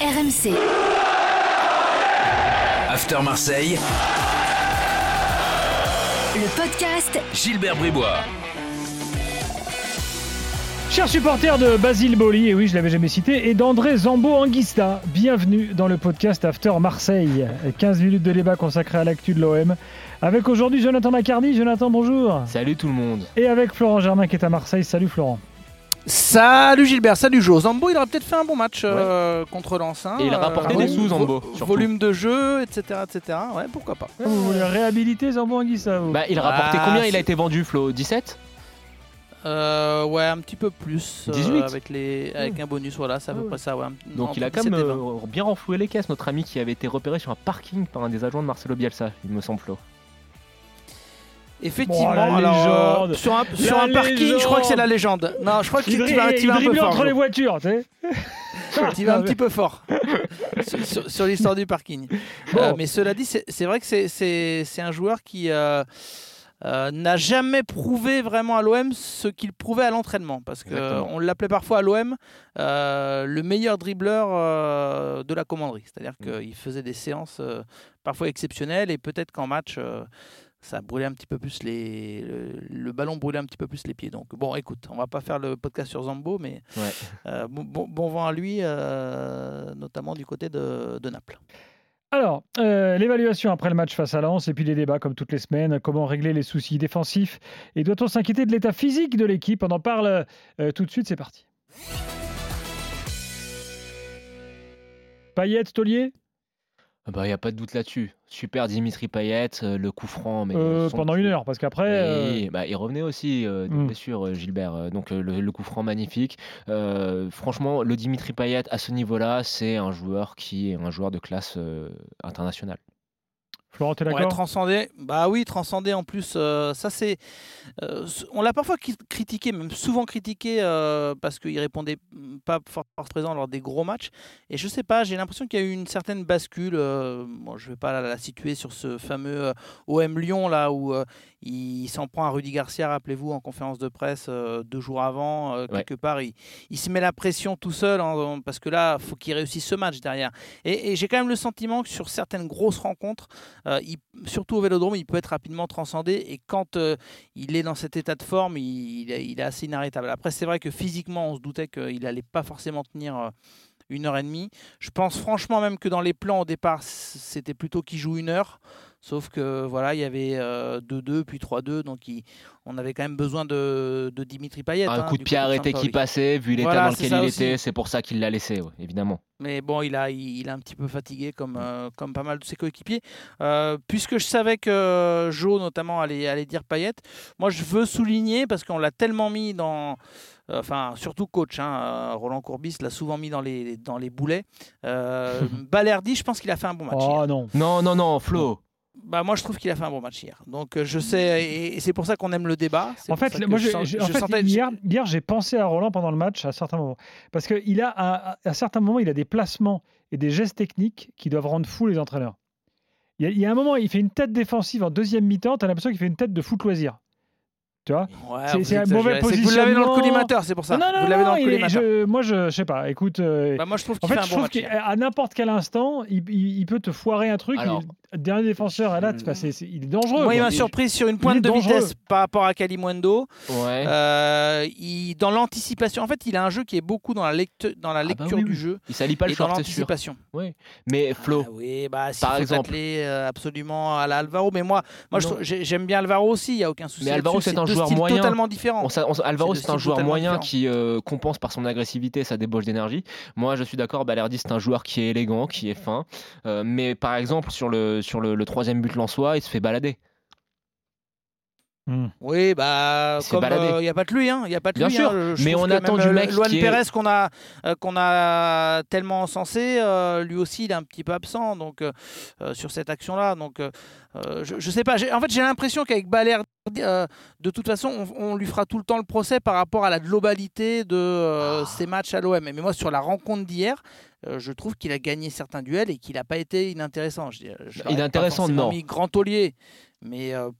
RMC. After Marseille, Le podcast Gilbert Bribois. Chers supporters de Basile Boli, et oui, je l'avais jamais cité, et d'André Zambo Anguista, bienvenue dans le podcast After Marseille. 15 minutes de débat consacré à l'actu de l'OM. Avec aujourd'hui Jonathan Macardy. Jonathan, bonjour. Salut tout le monde. Et avec Florent Germain qui est à Marseille. Salut Florent. Salut Gilbert, salut Jo. Zambo, il aurait peut-être fait un bon match euh, contre Lens. hein. Et il a rapporté Euh, des sous, Zambo, vo- surtout. Volume de jeu, etc. etc. Ouais, pourquoi pas. Vous voulez réhabiliter Zambo Anguissa vous Bah, il a rapporté Ah, combien Il c'est- a été vendu, Flo 17 Euh, ouais, un petit peu plus. euh, 18. avec, les, avec un bonus, voilà, c'est à peu ouais. près ça. Ouais. Donc il a quand même euh, bien renfloué les caisses, notre ami qui avait été repéré sur un parking par un des adjoints de Marcelo Bielsa, il me semble, Flo. Effectivement, Oh, alors, euh, sur un, sur un parking, je crois que c'est la légende. Non, je crois que tu vas, tu il vas un peu driblait fort. entre les voitures, tu sais. Tu vas un petit peu fort sur, sur- sur l'histoire du parking. Bon. Euh, mais cela dit, c'est vrai que c'est- un joueur qui euh, n'a jamais prouvé vraiment à l'OM ce qu'il prouvait à l'entraînement. Parce qu'on l'appelait parfois à l'OM le meilleur dribbleur de la commanderie. C'est-à-dire Mm. qu'il faisait des séances parfois exceptionnelles et peut-être qu'en match. Ça brûlait un petit peu plus les le, le ballon brûlait un petit peu plus les pieds donc bon écoute on va pas faire le podcast sur Zambo mais Ouais. euh, bon, vent à lui, euh, notamment du côté de, de Naples. Alors, euh, l'évaluation après le match face à Lens et puis les débats comme toutes les semaines. Comment régler les soucis défensifs Et doit-on s'inquiéter de l'état physique de l'équipe? On en parle euh, tout de suite, c'est parti. Payet, Taulier Ah Bah, il n'y a pas de doute là-dessus. Super Dimitri Payet, euh, le coup franc. Mais Euh, Pendant une heure, parce qu'après. euh, bah, il revenait aussi Mm. blessure, euh, Gilbert. Donc le, le coup franc magnifique. Franchement, le Dimitri Payet à ce niveau-là, c'est un joueur qui est un joueur de classe internationale. Florent, t'es Ouais, bah oui, transcendé en plus, euh, ça c'est. euh, on l'a parfois cri- critiqué, même souvent critiqué, euh, parce qu'il répondait pas fort, fort présent lors des gros matchs. Et je sais pas, j'ai l'impression qu'il y a eu une certaine bascule. euh, bon, je vais pas la, la situer sur ce fameux euh, OM Lyon, là où euh, il s'en prend à Rudy Garcia, rappelez-vous, en conférence de presse euh, deux jours avant. euh, Ouais. quelque part, il, il se met la pression tout seul, hein, parce que là, faut qu'il réussisse ce match derrière. Et, et j'ai quand même le sentiment que sur certaines grosses rencontres, il- surtout au Vélodrome, il peut être rapidement transcendé. Et quand euh, il est dans cet état de forme, il, est, assez inarrêtable. Après, c'est vrai que physiquement, on se doutait qu'il n'allait pas forcément tenir euh, une heure et demie. Je pense franchement même que dans les plans au départ, c'était plutôt qu'il joue une heure. Sauf que voilà, il y avait euh, 2-2 puis 3-2, donc il- on avait quand même besoin de, de Dimitri Payet. Un hein, coup de pied arrêté qui passait, vu l'état Voilà, dans lequel il aussi. était, c'est pour ça qu'il l'a laissé, ouais, évidemment. Mais bon, il a, il, il est un petit peu fatigué comme, euh, comme pas mal de ses coéquipiers. Euh, puisque je savais que Joe, notamment, allait, allait dire Payet, moi je veux souligner, parce qu'on l'a tellement mis dans. euh, Enfin, surtout coach, hein, euh, Roland Courbis l'a souvent mis dans les, dans les boulets. Euh, Balerdi, je pense qu'il a fait un bon match. hier. Oh non. Non, non, non, Flo. Bah, moi, je trouve qu'il a fait un bon match hier. Donc, euh, je sais, et, et c'est pour ça qu'on aime le débat. En fait, que moi, je en fait, sentais- hier, hier, j'ai pensé à Roland pendant le match à certains moments. Parce qu'il a, à, à certains moments, il a des placements et des gestes techniques qui doivent rendre fous les entraîneurs. Il y, a, il y a un moment, il fait une tête défensive en deuxième mi-temps, tu as l'impression qu'il fait une tête de foot loisir. Tu vois? Ouais, c'est- un mauvais que Vous l'avez dans le positionnement. collimateur, c'est pour ça. Non, non, vous l'avez dans le il collimateur. je- moi, je, je sais pas. Écoute, euh, Bah, moi, je trouve en fait, fait un je bon trouve qu'à n'importe quel instant, il, il- il peut te foirer un truc. Alors- il- dernier défenseur, enfin, c'est- c'est- il est dangereux. Moi, il m'a surpris sur une pointe de dangereux. vitesse par rapport à Kalimundo. Ouais. Euh, il, dans l'anticipation, en fait, il a un jeu qui est beaucoup dans la, lecte- dans la Ah bah lecture oui, du oui. jeu Il salit pas le et short, l'anticipation. Mais Flo, Ah oui, bah, s'il Par faut exemple. euh, absolument à la Alvaro. Mais moi, moi j'aime bien Alvaro aussi, il n'y a aucun souci. Mais Alvaro, c'est un joueur moyen. totalement différent. On on Alvaro, C'est un joueur moyen qui euh, compense par son agressivité sa débauche d'énergie. Moi, je suis d'accord, Balerdi, c'est un joueur qui est élégant, qui est fin. Euh, mais par exemple, sur le, sur le, troisième but lensois, il se fait balader. Hmm. Oui, bah, Il il n'y a pas de lui, hein. Y a pas de Bien lui, sûr, hein. Mais on que attend du euh, mec Luan est- Pérez qu'on a, euh, qu'on a tellement encensé, euh, lui aussi, il est un petit peu absent donc, euh, euh, sur cette action-là. Donc, euh, euh, je, je sais pas. En fait, j'ai l'impression qu'avec Balerdi, euh, de toute façon, on, on lui fera tout le temps le procès par rapport à la globalité de euh, ses matchs à l'OM. Mais moi, sur la rencontre d'hier, euh, je trouve qu'il a gagné certains duels et qu'il n'a pas été inintéressant. Je, je pas Inintéressant, forcément non. mis grand taulier, mais euh,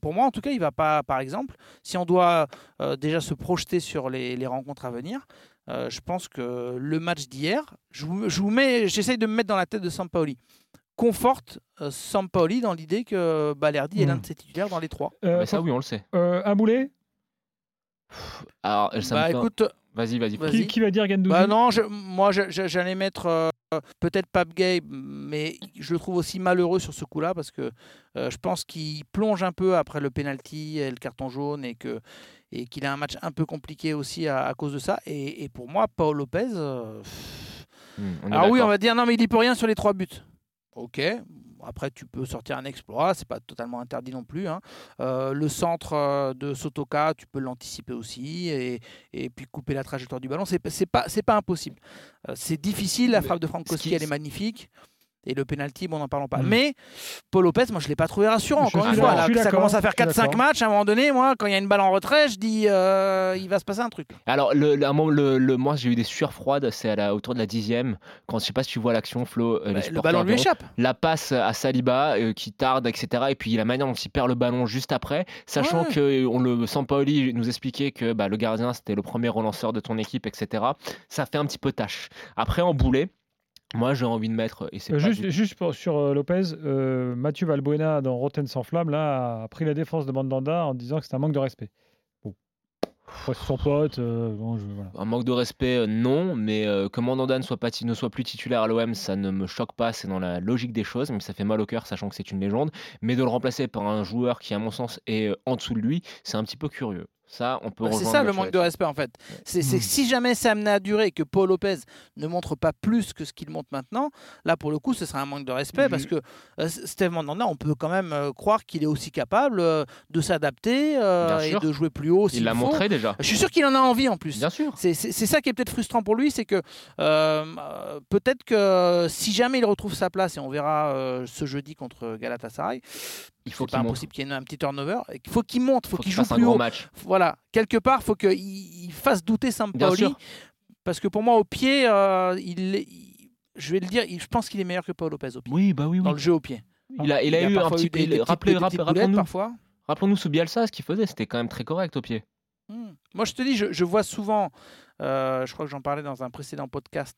pour, moi, en tout cas, il va pas, par exemple, si on doit euh, déjà se projeter sur les, les rencontres à venir, euh, je pense que le match d'hier, je vous, je vous mets, j'essaye de me mettre dans la tête de Sampaoli, conforte euh, Sampaoli dans l'idée que Balerdi est l'un Hmm. de ses titulaires dans les trois. Euh, ça, oui, on le sait. euh, un boulet Alors, ça bah écoute, Vas-y, vas-y. Vas-y. qui, qui va dire Gendouzi? Bah non, je- moi je- je- j'allais mettre euh, peut-être Pape Gay, mais je le trouve aussi malheureux sur ce coup-là parce que euh, je pense qu'il plonge un peu après le penalty et le carton jaune et que et qu'il a un match un peu compliqué aussi à, à cause de ça. Et, et pour moi, Paul Lopez. euh, on est Alors oui, on va dire non, mais il n'y peut rien sur les trois buts. Ok. Après, tu peux sortir un exploit, c'est pas totalement interdit non plus. hein. Euh, le centre euh, de Sotoka, tu peux l'anticiper aussi et, et puis couper la trajectoire du ballon. C'est pas pas impossible. Euh, c'est difficile. La frappe de Frankowski, elle est magnifique. Et le penalty, bon, n'en parlons pas. Mm. Mais Paul Lopez, moi, je l'ai pas trouvé rassurant. Encore une fois, là, ça commence à faire je suis 4-5 d'accord. matchs. À un moment donné, moi, quand il y a une balle en retrait, je dis, euh, il va se passer un truc. Alors, le, le- un moment, le, le- moi, j'ai eu des sueurs froides, c'est à la- autour de la dixième, quand je sais pas si tu vois l'action, Flo. euh, les Bah, le ballon lui échappe. La passe à Saliba euh, qui tarde, etc. Et puis la manière dont il perd le ballon juste après, sachant Ouais. que on le Sampaoli nous expliquait que bah, le gardien c'était le premier relanceur de ton équipe, etc. Ça fait un petit peu tâche. Après en boulet, moi j'ai envie de mettre et Euh, juste, du- juste pour- sur euh, Lopez, euh, Mathieu Valbuena dans Rotten sans flamme là, a pris la défense de Mandanda en disant que c'est un manque de respect. Bon. Son pote, bon, je- voilà. Un manque de respect, non, mais que Mandanda ne soit, pas, ne soit plus titulaire à l'OM, ça ne me choque pas, c'est dans la logique des choses, mais ça fait mal au cœur, sachant que c'est une légende. Mais de le remplacer par un joueur qui, à mon sens, est en dessous de lui, c'est un petit peu curieux. Ça, on peut Bah, c'est ça le manque de respect en fait. C'est Mm. que si jamais c'est amené à durer et que Paul Lopez ne montre pas plus que ce qu'il montre maintenant, là pour le coup ce sera un manque de respect parce que euh, Steve Mandanda, on peut quand même euh, croire qu'il est aussi capable euh, de s'adapter euh, et de jouer plus haut. Il l'a montré déjà. Je suis sûr qu'il en a envie en plus. Bien sûr. C'est ça qui est peut-être frustrant pour lui, c'est que peut-être que si jamais il retrouve sa place, et on verra ce jeudi contre Galatasaray, Il faut qu'il pas impossible qu'il y ait un petit turnover, qu'il faut qu'il monte, faut faut qu'il qu'il joue fasse un plus haut. match. Voilà, quelque part, faut qu'il il fasse douter Sampaoli, parce que pour moi, au pied, euh, il, il- je vais le dire, il- je pense qu'il est meilleur que Paul Lopez au pied, Oui, bah oui, dans oui. le jeu au pied. Il a, il a eu un petit. il- boulettes Rappelons-nous parfois. rappelons-nous sous Bielsa, ce qu'il faisait, c'était quand même très correct au pied. Hmm. Moi, je te dis, je, je vois souvent, euh, je crois que j'en parlais dans un précédent podcast,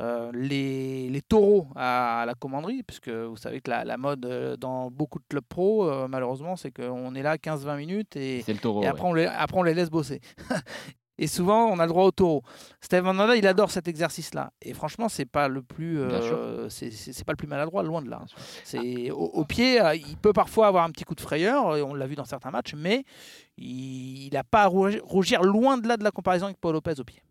euh, les, les taureaux à, la commanderie, puisque vous savez que la, la mode euh, dans beaucoup de clubs pro, euh, malheureusement, c'est qu'on est là 15-20 minutes et, C'est le taureau. et ouais. après, on les, après, on les laisse bosser. Et souvent, on a le droit au taureau. Steve Mandanda, il adore cet exercice-là. Et franchement, c'est pas le plus, euh, c'est pas le plus maladroit, loin de là. C'est au, au pied, euh, il peut parfois avoir un petit coup de frayeur, et on l'a vu dans certains matchs, mais il n'a pas à rougir, loin de là de la comparaison avec Paul Lopez au pied.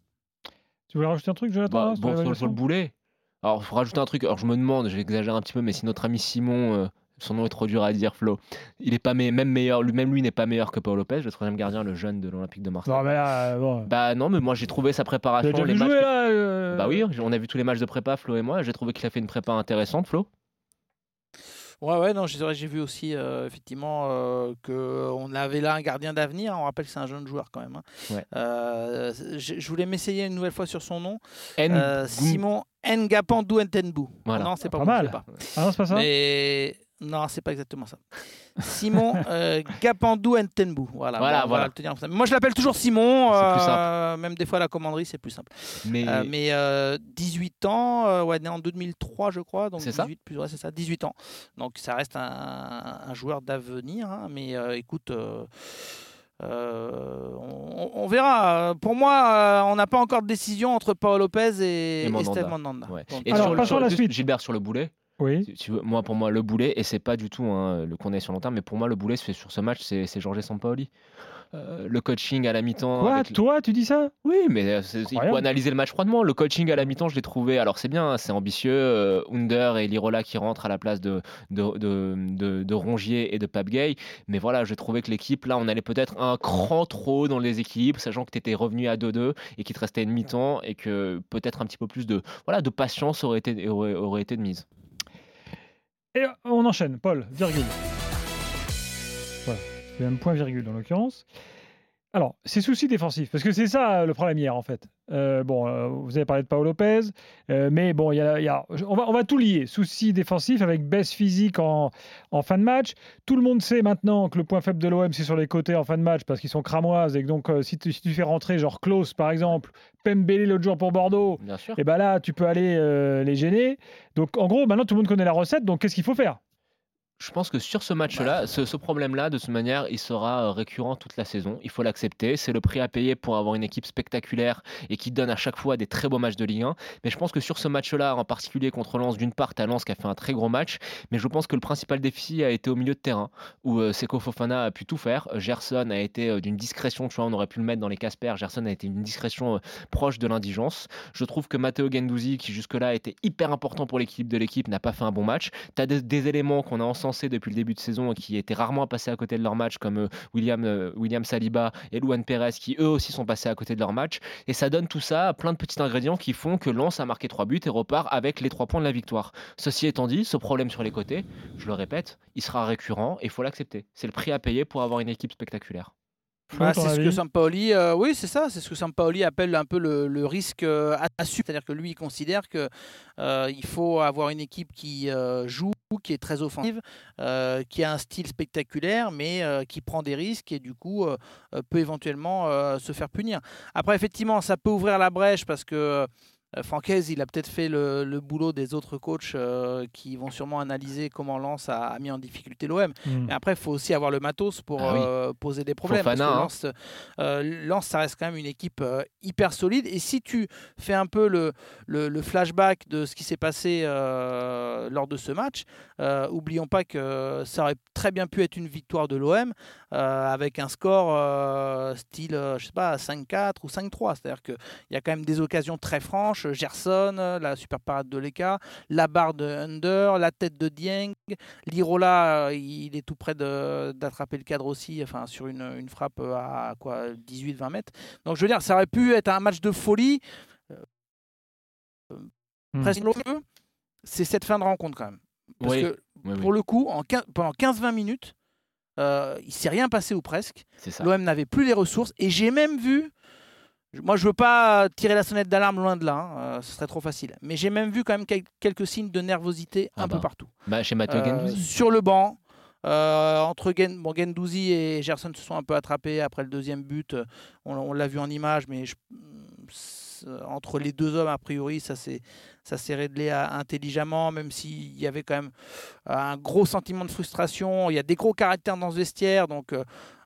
Tu voulais rajouter un truc, Jonathan Bah, bon, sur, sur le boulet. Alors, il faut rajouter un truc. Alors, je me demande, j'exagère un petit peu, mais si notre ami Simon, euh, son nom est trop dur à dire, Flo, il est pas me- même meilleur, lui, même lui n'est pas meilleur que Paul Lopez, le troisième gardien, le jeune de l'Olympique de Marseille. Non, mais là, euh, bon. Bah non, mais moi j'ai trouvé sa préparation. déjà les vu matchs jouer que- là euh, Bah oui, on a vu tous les matchs de prépa, Flo et moi. J'ai trouvé qu'il a fait une prépa intéressante, Flo. Ouais, ouais, non, j'ai vu aussi euh, effectivement euh, qu'on avait là un gardien d'avenir. On rappelle que c'est un jeune joueur quand même. hein. Ouais. Euh, je, voulais m'essayer une nouvelle fois sur son nom. N. Euh, Simon Ngapandou Ntenbu. Voilà. Non, c'est pas, Pas mal. pas. Ah non, c'est pas ça Mais non, c'est pas exactement ça. Simon euh, Gapandou Ntenbu. Voilà, Voilà, bon, on va voilà. le tenir ça. Moi, je l'appelle toujours Simon. C'est plus euh, même des fois à la commanderie, c'est plus simple. Mais, Euh, mais euh, 18 ans, euh, ouais, né en 2003, je crois. Donc C'est ça 18 plus, ouais, c'est ça, 18 ans. Donc ça reste un, un joueur d'avenir. hein, mais euh, écoute. euh, euh, on, on verra. Pour moi, euh, on n'a pas encore de décision entre Paul Lopez et, Et et Mandanda. Steve Mandanda. ouais. Donc, Et Alors, sur, le- la suite. Gilbert sur le boulet. Oui. Tu moi, pour moi, le boulet, et c'est pas du tout hein, le qu'on est sur long terme, mais pour moi, le boulet, c'est sur ce match, c'est c'est Jorge Sampaoli. Euh, le coaching à la mi-temps. Quoi avec- Toi, tu dis ça? Oui, mais euh, c'est- il faut analyser le match froidement. Le coaching à la mi-temps, je l'ai trouvé. Alors, c'est bien, hein, c'est ambitieux. euh, Under et Lirola qui rentrent à la place de, de, de, de- de Rongier et de Pape Gay. Mais voilà, j'ai trouvé que l'équipe, là, on allait peut-être un cran trop dans les équilibres, sachant que tu étais revenu à 2-2 et qu'il te restait une mi-temps et que peut-être un petit peu plus de, voilà, de patience aurait été, aurait, aurait été de mise. Et on enchaîne. Paul, virgule. Voilà. C'est même point virgule en l'occurrence. Alors, c'est souci défensif, parce que c'est ça le problème hier, en fait. Euh, bon, euh, vous avez parlé de Paolo Lopez, euh, mais bon, y a, il y a- on, va, on va tout lier. Souci défensif avec baisse physique en, en fin de match. Tout le monde sait maintenant que le point faible de l'OM, c'est sur les côtés en fin de match, parce qu'ils sont cramoises, et que donc, euh, si, tu, si tu fais rentrer, genre Klaus, par exemple, Pembele l'autre jour pour Bordeaux, Bien sûr. et ben là, tu peux aller euh, les gêner. Donc, en gros, maintenant, tout le monde connaît la recette, donc qu'est-ce qu'il faut faire? Je pense que sur ce match-là, ce, ce problème-là, de toute manière, il sera euh, récurrent toute la saison. Il faut l'accepter. C'est le prix à payer pour avoir une équipe spectaculaire et qui donne à chaque fois des très beaux matchs de Ligue 1. Mais je pense que sur ce match-là, en particulier contre Lens, d'une part, t'as Lens qui a fait un très gros match, mais je pense que le principal défi a été au milieu de terrain, où euh, Seko Fofana a pu tout faire. Gerson a été euh, d'une discrétion, tu vois, on aurait pu le mettre dans les Casper. Gerson a été d'une discrétion proche de l'indigence. Je trouve que Matteo Gendouzi, qui jusque-là était hyper important pour l'équipe de l'équipe, n'a pas fait un bon match. Tu as des, des éléments qu'on a encensés depuis le début de saison et qui étaient rarement passés à côté de leur match, comme euh, William, euh, William Saliba et Luan Perez, qui eux aussi sont passés à côté de leur match. Et ça donne tout ça à plein de petits ingrédients qui font que Lens a marqué trois buts et repart avec les trois points de la victoire. Ceci étant dit, ce problème sur les côtés, je le répète, il sera récurrent et il faut l'accepter. C'est le prix à payer pour avoir une équipe spectaculaire. Bah, c'est ce que Sampaoli, euh, oui, c'est ça, c'est ce que Sampaoli appelle un peu le, le risque euh, assume, c'est-à-dire que lui, il considère que euh, il faut avoir une équipe qui euh, joue, qui est très offensive, euh, qui a un style spectaculaire, mais euh, qui prend des risques et du coup euh, peut éventuellement se faire punir. Après, effectivement, ça peut ouvrir la brèche parce que Francaise, il a peut-être fait le, le boulot des autres coachs euh, qui vont sûrement analyser comment Lens a, a mis en difficulté l'OM. Hmm. Mais après, il faut aussi avoir le matos pour Ah oui. euh, poser des problèmes. Fofana, hein. parce que Lens, euh, Lens, ça reste quand même une équipe euh, hyper solide. Et si tu fais un peu le, le, le flashback de ce qui s'est passé euh, lors de ce match, euh, oublions pas que ça aurait très bien pu être une victoire de l'OM euh, avec un score euh, style, euh, je sais pas, 5-4 ou 5-3. C'est-à-dire qu'il y a quand même des occasions très franches. Gerson, euh, la super parade de Leka, la barre de Under, la tête de Dieng. Lirola, euh, il est tout près d'attraper le cadre aussi, enfin sur une, une frappe à quoi 18-20 mètres. Donc je veux dire, ça aurait pu être un match de folie. Hmm. Presque l'enjeu, c'est cette fin de rencontre quand même. Parce Oui, que Oui, oui, pour le coup, en pendant 15-20 minutes, euh, il s'est rien passé ou presque. L'OM n'avait plus les ressources. Et j'ai même vu, moi je veux pas tirer la sonnette d'alarme loin de là, hein, euh, ce serait trop facile. Mais j'ai même vu quand même quel- quelques signes de nervosité un Ah peu bah, partout. Bah, chez Matteo Euh, Gendouzi. sur le banc. euh, entre Gen, bon, Gendouzi et Gerson se sont un peu attrapés après le deuxième but. On, on l'a vu en image, mais je- entre les deux hommes, a priori, ça s'est ça s'est réglé à- intelligemment, même s'il y avait quand même un gros sentiment de frustration. Il y a des gros caractères dans ce vestiaire, donc euh,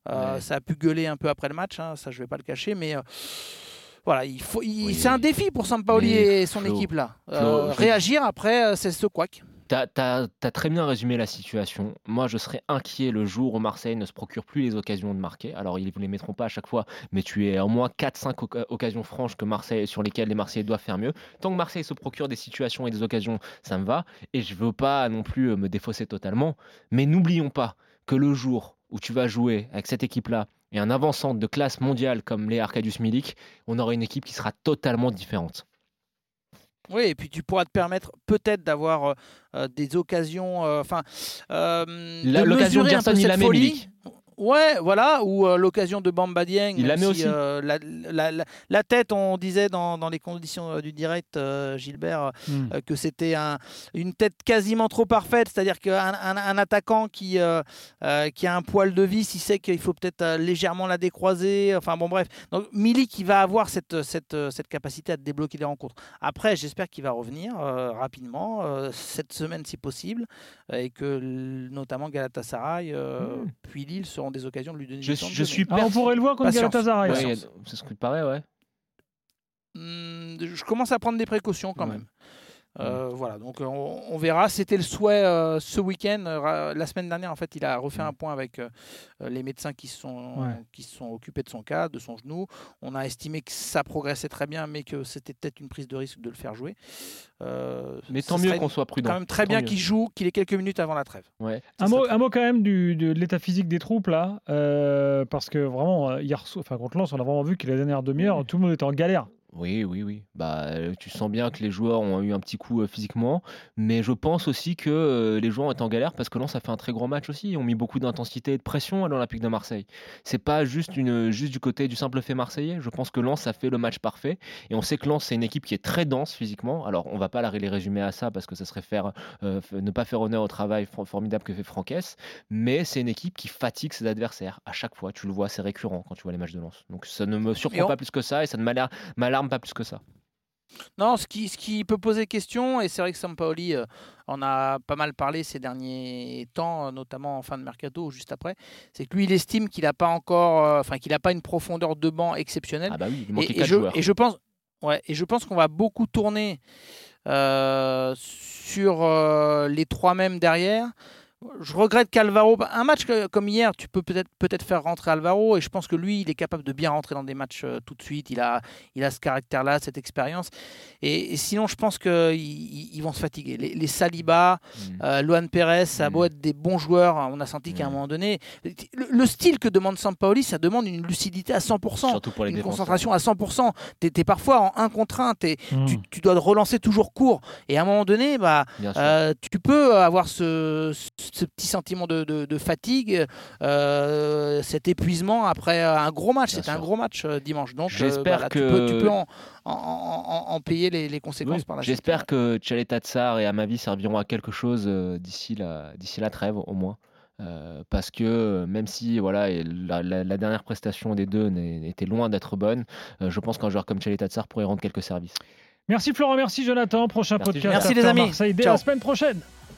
Ouais. ça a pu gueuler un peu après le match. hein, ça, je vais pas le cacher, mais euh, voilà, il faut. Oui. C'est un défi pour Sampaoli et son Flo, équipe là. Flo, Euh, réagir après, euh, c'est ce couac. T'as as, très bien résumé la situation. Moi, je serais inquiet le jour où Marseille ne se procure plus les occasions de marquer. Alors, ils ne les mettront pas à chaque fois, mais tu es à au moins 4-5 oca- occasions franches que Marseille, sur lesquelles les Marseillais doivent faire mieux. Tant que Marseille se procure des situations et des occasions, ça me va. Et je veux pas non plus euh, me défausser totalement. Mais n'oublions pas que le jour où tu vas jouer avec cette équipe-là et un avançant de classe mondiale comme les Arcadius Milik, on aura une équipe qui sera totalement différente. Oui, et puis tu pourras te permettre peut-être d'avoir euh, euh, des occasions, euh, enfin, euh, l'occasion de Gerson, il la. Ouais, voilà, ou euh, l'occasion de Bamba Dieng. Il la même met si, aussi. euh, la, la- la- la tête, on disait dans, dans les conditions euh, du direct, Gilbert, Hmm. que c'était un, une tête quasiment trop parfaite, c'est-à-dire qu'un un, un attaquant qui, qui a un poil de vis, il sait qu'il faut peut-être légèrement la décroiser, enfin bon bref. Donc Milik, qui va avoir cette, cette, cette capacité à débloquer les rencontres. Après, j'espère qu'il va revenir rapidement, cette semaine si possible, et que notamment Galatasaray, euh, Mm. puis Lille seront des occasions de lui donner Je, du temps je suis Ah, on pourrait le voir contre Patience. Galatasaray. Ouais. C'est ce que tu paraît, ouais. Hmm, je commence à prendre des précautions quand Ouais. même. Euh, Voilà, donc euh, on, on verra. C'était le souhait euh, ce week-end. Euh, La semaine dernière, en fait, il a refait un point avec les médecins qui se sont, Ouais. qui sont occupés de son cas, de son genou. On a estimé que ça progressait très bien, mais que c'était peut-être une prise de risque de le faire jouer. Euh, Mais tant mieux qu'on soit quand prudent. même très Tant bien qu'il joue, qu'il ait quelques minutes avant la trêve. Ouais. Un mot, un mot quand même du, de l'état physique des troupes là, euh, parce que vraiment, hier, enfin contre Lens, on a vraiment vu que la dernière demi-heure, tout le monde était en galère. Oui, oui, oui. Bah, euh, tu sens bien que les joueurs ont eu un petit coup euh, physiquement, mais je pense aussi que euh, les joueurs ont été en galère parce que Lens a fait un très gros match aussi. Ils ont mis beaucoup d'intensité et de pression à l'Olympique de Marseille. C'est pas juste, une, juste du côté du simple fait marseillais. Je pense que Lens a fait le match parfait et on sait que Lens c'est une équipe qui est très dense physiquement. Alors on va pas les résumer à ça parce que ça serait faire ne pas faire honneur au travail formidable que fait Franquès, mais c'est une équipe qui fatigue ses adversaires à chaque fois. Tu le vois, c'est récurrent quand tu vois les matchs de Lens. Donc ça ne me surprend pas plus que ça et ça ne m'alarme pas plus que ça. Non, ce qui, ce qui peut poser question, et c'est vrai que Sampaoli euh, en a pas mal parlé ces derniers temps, notamment en fin de mercato ou juste après, c'est que lui, il estime qu'il n'a pas encore, euh, enfin qu'il n'a pas une profondeur de banc exceptionnelle. Ah bah oui, il et, et, je, et, je, pense, ouais, et je pense qu'on va beaucoup tourner euh, sur les trois mêmes derrière je regrette qu'Alvaro, un match comme hier, tu peux peut-être peut-être faire rentrer Alvaro et je pense que lui, il est capable de bien rentrer dans des matchs euh, tout de suite. Il a, il a ce caractère-là, cette expérience. Et, sinon, je pense qu'ils ils vont se fatiguer. Les, Saliba, mm. euh, Luan Perez, ça a beau mm. être des bons joueurs, on a senti qu'à un mm. moment donné, le, style que demande Sampaoli, ça demande une lucidité à 100%, Surtout pour les une concentration à 100%. Tu es, parfois en un contre un, tu, tu, dois relancer toujours court. Et à un moment donné, bah, euh, tu peux avoir ce ce petit sentiment de, fatigue, euh, cet épuisement après un gros match. C'était un gros match euh, dimanche. Donc, euh, j'espère que tu peux, en, payer les, conséquences par la suite. J'espère que Tchaleta Tsar et Amavi serviront à quelque chose d'ici la, d'ici la trêve au moins. parce que même si voilà la, dernière prestation des deux était loin d'être bonne, je pense qu'un joueur comme Tchaleta Tsar pourrait rendre quelques services. Merci Florent, merci Jonathan. Prochain podcast. Merci les amis. Marseille dès la semaine prochaine.